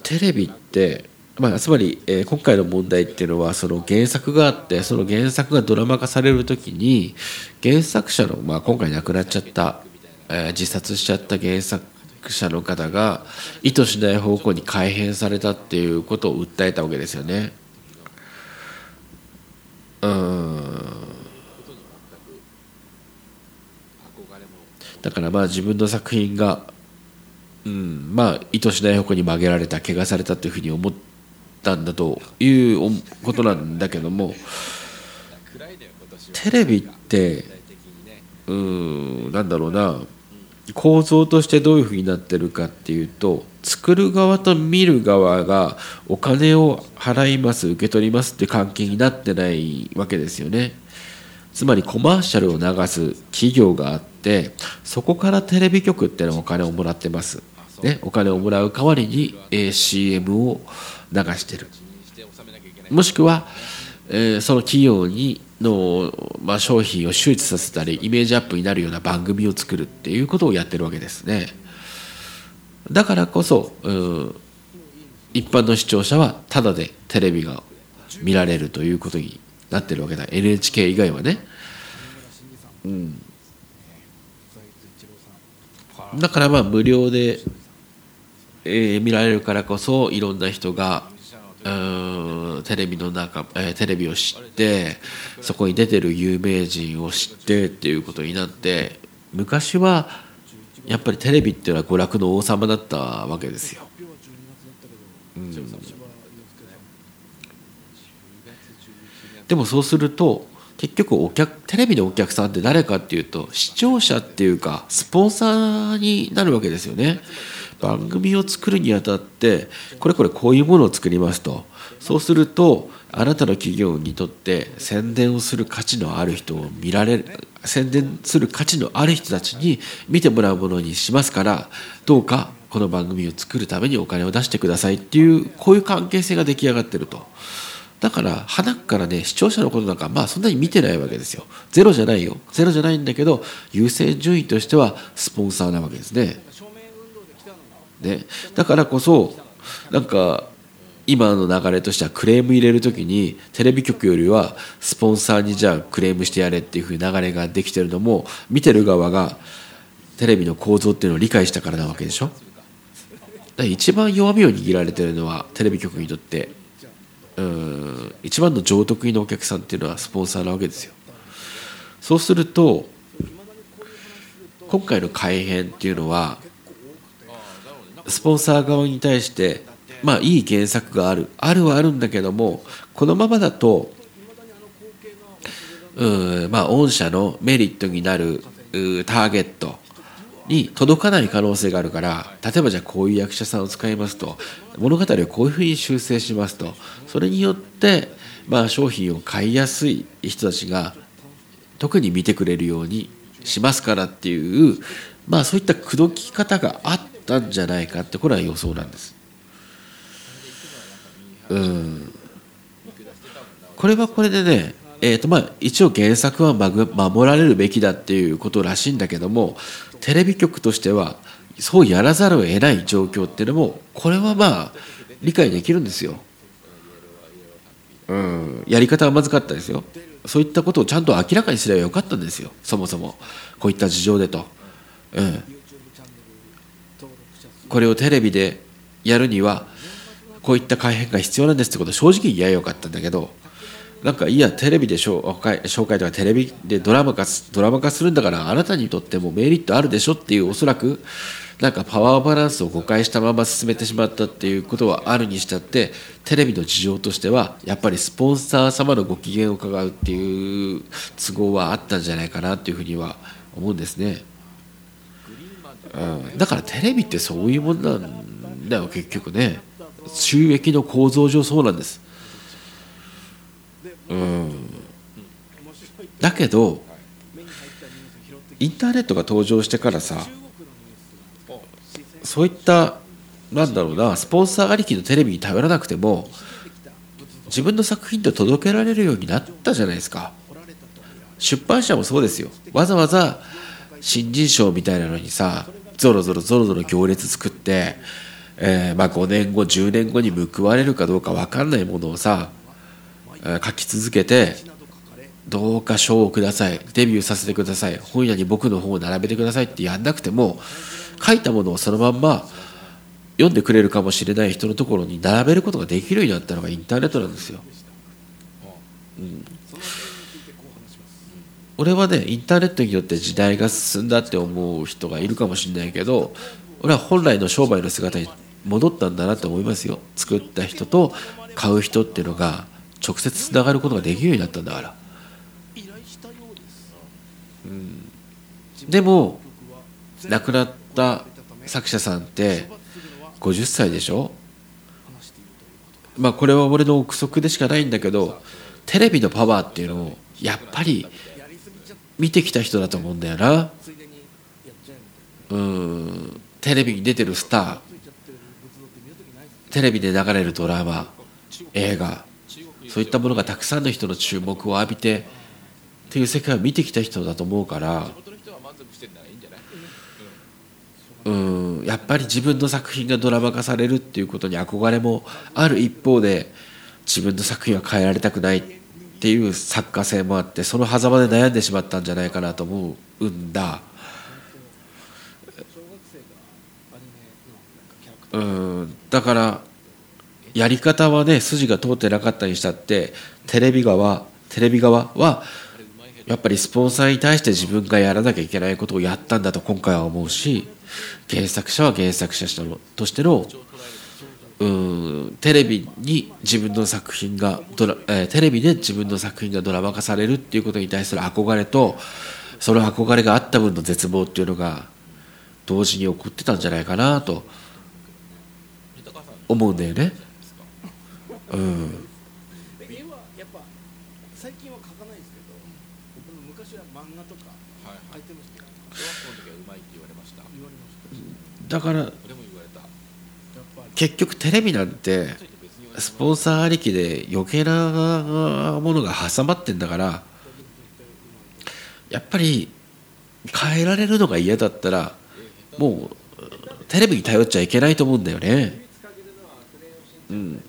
テレビって、まあ、つまり、えー今回の問題っていうのはその原作があってその原作がドラマ化される時に原作者の、まあ、今回亡くなっちゃった、えー自殺しちゃった原作者の方が意図しない方向に改変されたっていうことを訴えたわけですよね。うんだからまあ自分の作品が、うん、まあ意図しない方向に曲げられた怪我されたというふうに思ってたんだということなんだけどもテレビってうんなんだろうな構造としてどういうふうになってるかっていうと作る側と見る側がお金を払います受け取りますって関係になってないわけですよね。つまりコマーシャルを流す企業があってそこからテレビ局ってのはお金をもらってます、ね、お金をもらう代わりに、CM を流してる。もしくは、えーその企業にの、まあ、商品を周知させたりイメージアップになるような番組を作るっていうことをやってるわけですね。だからこそ、うん一般の視聴者はタダでテレビが見られるということになってるわけだ。NHK 以外はね、う、ん。だからまあ無料で、えー見られるからこそいろんな人がうーんのテレビの中、えーテレビを知ってそこに出てる有名人を知ってっていうことになって昔はやっぱりテレビっていうのは娯楽の王様だったわけですよ。うんでもそうすると結局お客テレビのお客さんって誰かっていうと視聴者っていうかスポンサーになるわけですよね番組を作るにあたってこれこれこういうものを作りますと。そうするとあなたの企業にとって宣伝をする価値のある人を見られる宣伝する価値のある人たちに見てもらうものにしますからどうかこの番組を作るためにお金を出してくださいっていうこういう関係性が出来上がってると。だから花からね視聴者のことなんかまあそんなに見てないわけですよ。ゼロじゃないよ。ゼロじゃないんだけど優先順位としてはスポンサーなわけですね証明運動で来たのにね。だからこそなんか今の流れとしてはクレーム入れる時にテレビ局よりはスポンサーにじゃあクレームしてやれっていうふうに流れができてるのも見てる側がテレビの構造っていうのを理解したからなわけでしょ？だ一番弱みを握られてるのはテレビ局にとってうん一番の上得意のお客さんっていうのはスポンサーなわけですよ。そうすると今回の改編っていうのはスポンサー側に対してまあいい原作がある。あるはあるんだけどもこのままだとうんまあ御社のメリットになるターゲットに届かない可能性があるから例えばじゃあこういう役者さんを使いますと物語をこういうふうに修正しますとそれによってまあ商品を買いやすい人たちが特に見てくれるようにしますからっていうまあそういった口説き方があったんじゃないかってこれは予想なんです。うん。これはこれでねえーとまあ、一応原作は守守られるべきだっていうことらしいんだけどもテレビ局としてはそうやらざるを得ない状況っていうのもこれはまあ理解できるんですよ。うん、やり方はまずかったですよ。そういったことをちゃんと明らかにすればよかったんですよ。そもそも。こういった事情でと、うん、YouTube チャンネル登録者数これをテレビでやるにはこういった改変が必要なんですってこと正直言えよかったんだけどなんかいやテレビで紹介紹介とかテレビでドラマ化ドラマ化するんだからあなたにとってもメリットあるでしょっていうおそらくなんかパワーバランスを誤解したまま進めてしまったっていうことはあるにしたってテレビの事情としてはやっぱりスポンサー様のご機嫌を伺うっていう都合はあったんじゃないかなっていうふうには思うんですね。うん、だからテレビってそういうもんなんだよ結局ね。収益の構造上そうなんです。うん、だけどインターネットが登場してからさそういったなんだろうなスポンサーありきのテレビに頼らなくても自分の作品って届けられるようになったじゃないですか。出版社もそうですよ。わざわざ新人賞みたいなのにさゾロゾロゾロゾロ行列作って、えーまあ、5年後10年後に報われるかどうか分かんないものをさ、書き続けてどうか賞をくださいデビューさせてください本屋に僕の本を並べてくださいってやんなくても書いたものをそのまんま読んでくれるかもしれない人のところに並べることができるようになったのがインターネットなんですよ。その点についてこう話します俺はねインターネットによって時代が進んだって思う人がいるかもしれないけど俺は本来の商売の姿に戻ったんだなと思いますよ。作った人と買う人っていうのが直接つながることができるようになったんだから。うですでも亡くなった作者さんって50歳でしょ？まあこれは俺の憶測でしかないんだけどテレビのパワーっていうのをやっぱり見てきた人だと思うんだよな。うん。テレビに出てるスター。テレビで流れるドラマ映画。そういったものがたくさんの人の注目を浴びてっていう世界を見てきた人だと思うから。うん。やっぱり自分の作品がドラマ化されるっていうことに憧れもある一方で自分の作品は変えられたくない。っていう作家性もあってその狭間で悩んでしまったんじゃないかなと思うんだ。うんだからやり方はね筋が通ってなかったにしたってテレビ側テレビ側はやっぱりスポンサーに対して自分がやらなきゃいけないことをやったんだと今回は思うし原作者は原作者としてのうんテレビに自分の作品がドラ、えーテレビで自分の作品がドラマ化されるっていうことに対する憧れとその憧れがあった分の絶望っていうのが同時に起こってたんじゃないかなと思うんだよね。うん、で絵はやっぱ最近は描かないですけど昔は漫画とかはいはい。描いてましたよ小学校の時はうまいって言われました。だから俺も言われたやっぱり結局テレビなんてスポンサーありきで余計なものが挟まってんだからやっぱり変えられるのが嫌だったらもうテレビに頼っちゃいけないと思うんだよね。うん、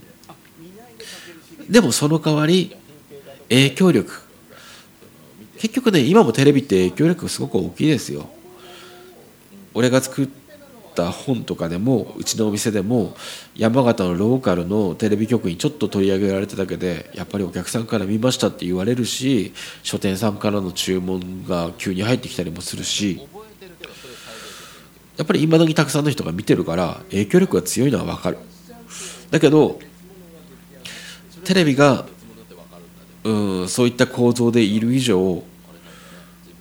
でもその代わり影響力結局ね今もテレビって影響力すごく大きいですよ。俺が作った本とかでもうちのお店でも山形のローカルのテレビ局にちょっと取り上げられただけでやっぱりお客さんから見ましたって言われるし書店さんからの注文が急に入ってきたりもするしやっぱり今時たくさんの人が見てるから影響力が強いのは分かる。だけどテレビがうんそういった構造でいる以上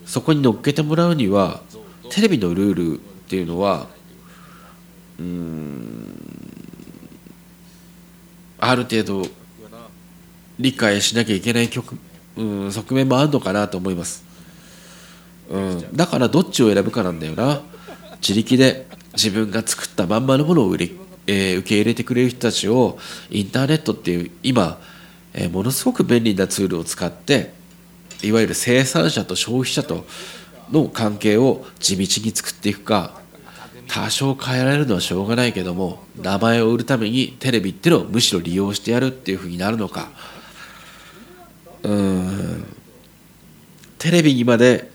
そこに乗っけてもらうにはテレビのルールっていうのはある程度理解しなきゃいけない局、うん、側面もあるのかなと思います、うん、だからどっちを選ぶかなんだよな。自力で自分が作ったまんまのものを売り、えー受け入れてくれる人たちをインターネットっていう今、えーものすごく便利なツールを使っていわゆる生産者と消費者との関係を地道に作っていくか多少変えられるのはしょうがないけども名前を売るためにテレビっていうのをむしろ利用してやるっていうふうになるのか。うん。テレビにまで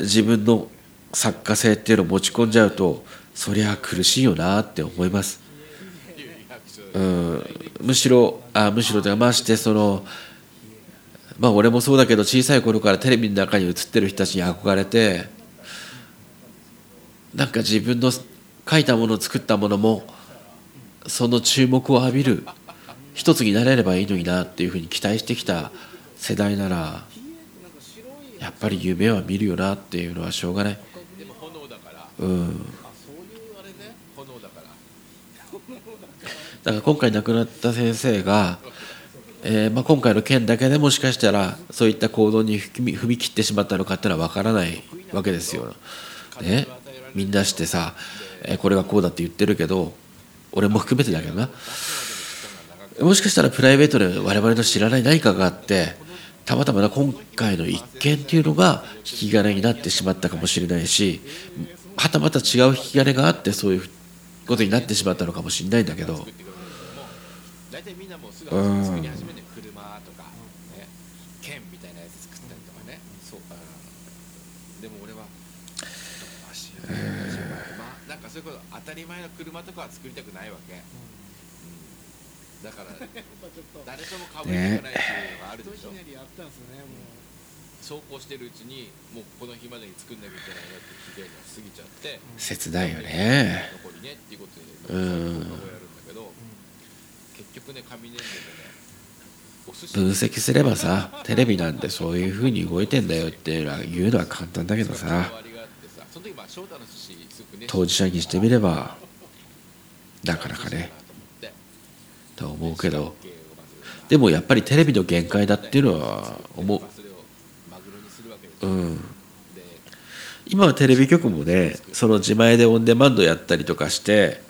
自分の作家性っていうのを持ち込んじゃうとそりゃ苦しいよなって思います。うん。むしろあむしろというかましてそのまあ俺もそうだけど小さい頃からテレビの中に映ってる人たちに憧れてなんか自分の書いたもの作ったものもその注目を浴びる一つになれればいいのになっていうふうに期待してきた世代ならやっぱり夢は見るよなっていうのはしょうがない。だから今回亡くなった先生が、えーまあ、今回の件だけでもしかしたらそういった行動に踏み切ってしまったのかっていうのは分からないわけですよ。ね、みんなしてさ、えーこれはこうだって言ってるけど俺も含めてだけどな。もしかしたらプライベートで我々の知らない何かがあってたまたまな今回の一件っていうのが引き金になってしまったかもしれないしはたまた違う引き金があってそういうことになってしまったのかもしれないんだけど。うんなもうすぐ作り始めて車とか、ね、剣みたいなやつ作ったりとかね、そうあーでも俺は足まあなんかそういうこと当たり前の車とかは作りたくないわけ、うん。だから (laughs) 誰ともかぶりたくないっていうのがあるでしょ、ひね。りあったん。ですねもう走行してるうちにもうこの日までに作んなきゃいけないなって期限が過ぎちゃって切ないよね。残りねっていうことでうん。やるんだけど結局ね紙粘土でね分析すればさテレビなんてそういうふうに動いてんだよっていうのは言うのは簡単だけどさ当事者にしてみればなかなかね。と思うけど。でもやっぱりテレビの限界だっていうのは思う。うん。で今はテレビ局もねその自前でオンデマンドやったりとかして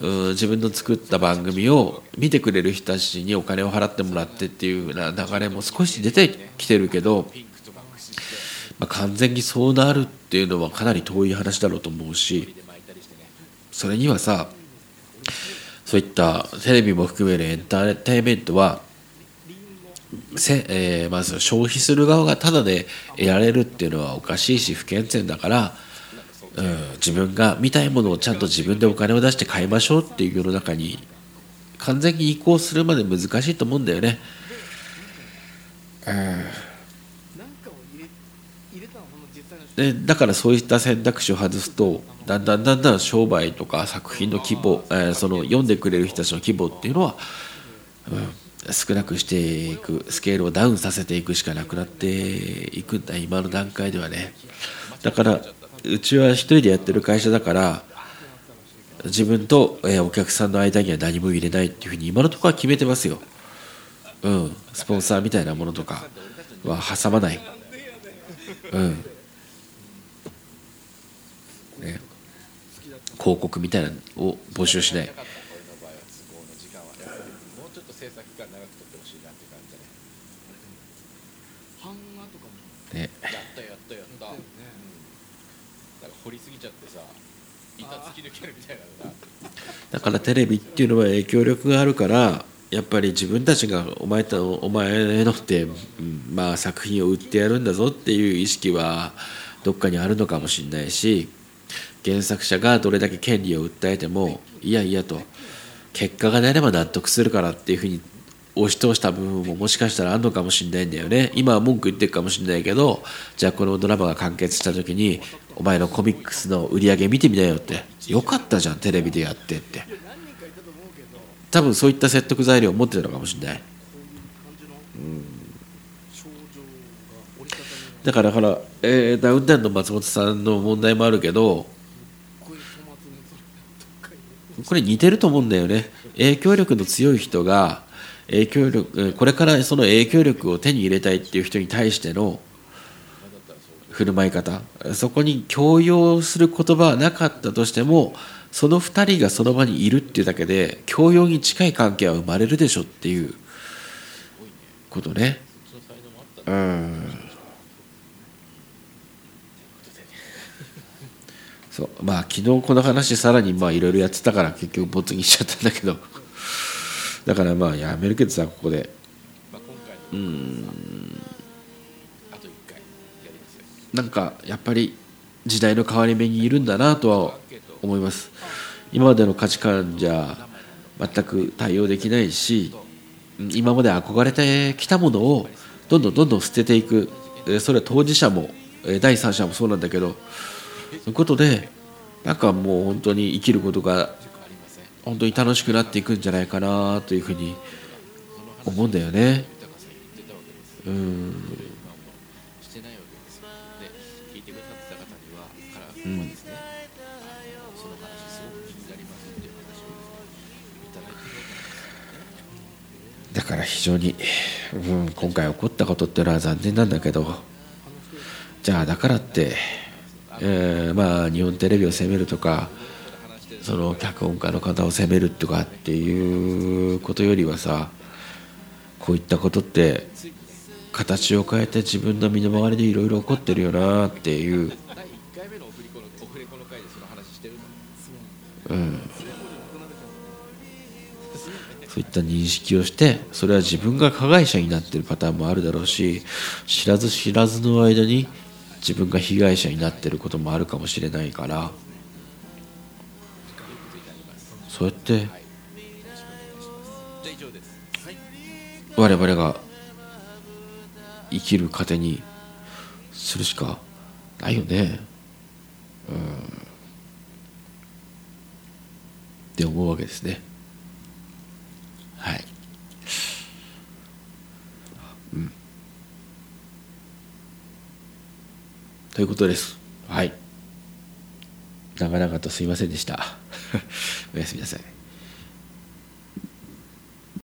うん自分の作った番組を見てくれる人たちにお金を払ってもらってっていうような流れも少し出てきてるけど、ピンクとか駆使してまあ、完全にそうなるっていうのはかなり遠い話だろうと思うしそれにはさそういったテレビも含めるエンターテインメントはせ、えーまず消費する側がタダで得られるっていうのはおかしいし不健全だから、うん、自分が見たいものをちゃんと自分でお金を出して買いましょうっていう世の中に完全に移行するまで難しいと思うんだよね。なんかを入れ入れたのその実際のでだからそういった選択肢を外すとだんだんだんだん商売とか作品の規模、えーその読んでくれる人たちの規模っていうのは、うん、少なくしていくスケールをダウンさせていくしかなくなっていくんだ今の段階ではね。だからうちは一人でやってる会社だから自分と、えーお客さんの間には何も入れないっていうふうに今のところは決めてますよ、うん、スポンサーみたいなものとかは挟まない、うん。広告みたいなのを募集しない。ねやったやったやった、か掘りすぎちゃってさ板突き抜けるみたいなのがだからテレビっていうのは影響力があるからやっぱり自分たちがお前とお前のって、うんまあ、作品を売ってやるんだぞっていう意識はどっかにあるのかもしれないし原作者がどれだけ権利を訴えてもい。やいやと結果が出れば納得するからっていうふうに押し通した部分ももしかしたらあるのかもしれないんだよね。今は文句言ってるかもしれないけどじゃあこのドラマが完結した時にお前のコミックスの売り上げ見てみなよって。よかったじゃんテレビでやってって。多分そういった説得材料を持ってたのかもしれない。ういう感じの症状が折りたたみがだからだから、えーダウンタウンの松本さんの問題もあるけどこういう粗末にそれどっかにこれ似てると思うんだよね。影響力の強い人が影響力これからその影響力を手に入れたいっていう人に対しての振る舞い方。そこに強要する言葉はなかったとしてもその2人がその場にいるっていうだけで強要に近い関係は生まれるでしょっていうことね。うん。そう。まあ昨日この話さらにまあいろいろやってたから結局没にしちゃったんだけど。だからまあやめるけどさここで。まあ、今回の。あと1回やりますよ。なんかやっぱり時代の変わり目にいるんだなとは思います。今までの価値観じゃ全く対応できないしうん今まで憧れてきたものをどんどんどんどん捨てていく。えーそれは当事者もえー第三者もそうなんだけどそういうことでなんかもう本当に生きることが本当に楽しくなっていくんじゃないかなというふうに思うんだよね。うん。今もしてないわけですよで聞いてくだからはですね、あのその話すごく気になりますっていう話をですねいただいてるわけなん。ですだから非常に、うん、今回起こったことっていうのは残念なんだけどじゃあだからって、えーまあ日本テレビを責めるとかその脚本家の方を責めるとかっていうことよりはさこういったことって形を変えて自分の身の回りでいろいろ起こってるよなっていう、そうん、そういった認識をしてそれは自分が加害者になってるパターンもあるだろうし知らず知らずの間に自分が被害者になってることもあるかもしれないからそうやって我々が生きる糧にするしかないよね。うん。って思うわけですね。はいうんということです。はい。長々とすいませんでした。(laughs) おやすみなさい。